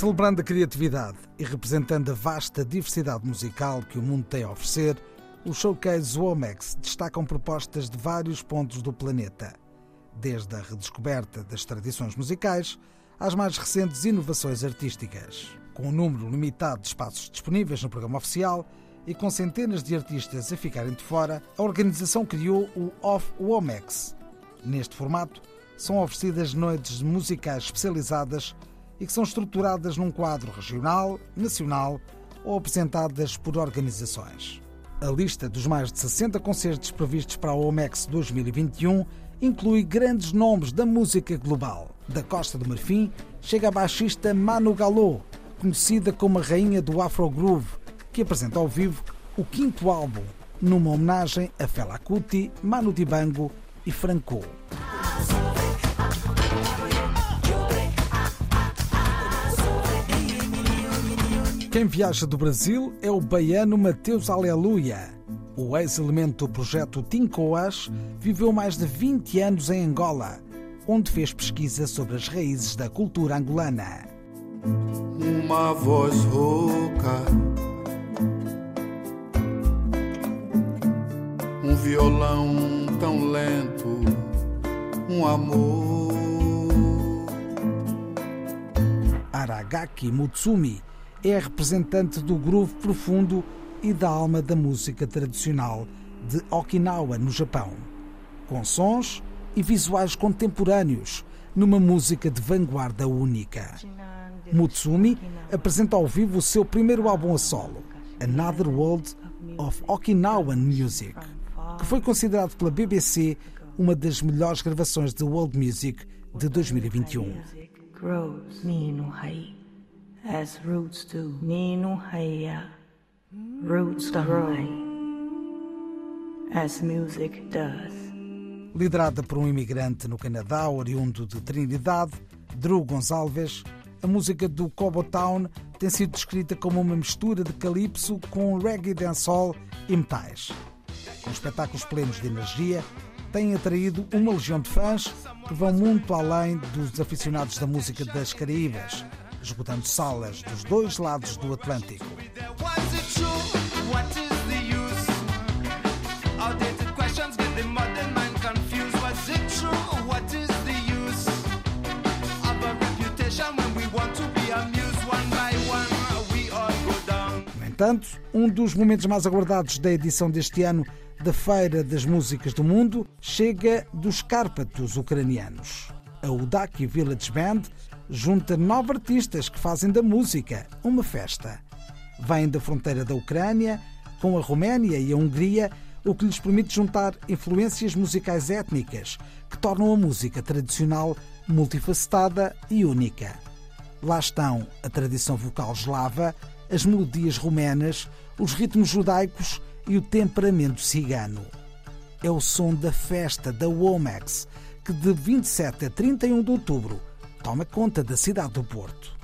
Celebrando a criatividade e representando a vasta diversidade musical que o mundo tem a oferecer, os showcase Womex destacam propostas de vários pontos do planeta, desde a redescoberta das tradições musicais às mais recentes inovações artísticas. Com um número limitado de espaços disponíveis no programa oficial e com centenas de artistas a ficarem de fora, a organização criou o Off Womex. Neste formato, são oferecidas noites musicais especializadas e que são estruturadas num quadro regional, nacional ou apresentadas por organizações. A lista dos mais de 60 concertos previstos para a OMEX 2021 inclui grandes nomes da música global. Da Costa do Marfim chega a baixista Manu Galô, conhecida como a rainha do Afro Groove, que apresenta ao vivo o quinto álbum, numa homenagem a Fela Kuti, Manu Dibango e Franco. Quem viaja do Brasil é o baiano Mateus Aleluia. O ex-elemento do projeto Tincoas viveu mais de 20 anos em Angola, onde fez pesquisa sobre as raízes da cultura angolana. Uma voz rouca, um violão tão lento, um amor. Aragaki Mutsumi é representante do groove profundo e da alma da música tradicional de Okinawa, no Japão, com sons e visuais contemporâneos numa música de vanguarda única. Mutsumi apresenta ao vivo o seu primeiro álbum a solo, Another World of Okinawan Music, que foi considerado pela BBC uma das melhores gravações de world music de 2021 as roots do. Nino haya, roots grow as music does. Liderada por um imigrante no Canadá, oriundo de Trinidade, Drew Gonçalves, a música do Cobotown tem sido descrita como uma mistura de calypso com reggae dancehall e metais. Com espetáculos plenos de energia, tem atraído uma legião de fãs que vão muito além dos aficionados da música das Caraíbas, esgotando salas dos dois lados do Atlântico. No entanto, um dos momentos mais aguardados da edição deste ano da Feira das Músicas do Mundo chega dos Cárpatos ucranianos. A Udaki Village Band junta nove artistas que fazem da música uma festa. Vêm da fronteira da Ucrânia com a Roménia e a Hungria, o que lhes permite juntar influências musicais étnicas que tornam a música tradicional multifacetada e única. Lá estão a tradição vocal eslava, as melodias romenas, os ritmos judaicos e o temperamento cigano. É o som da festa da Womax, que de 27 a 31 de outubro toma conta da cidade do Porto.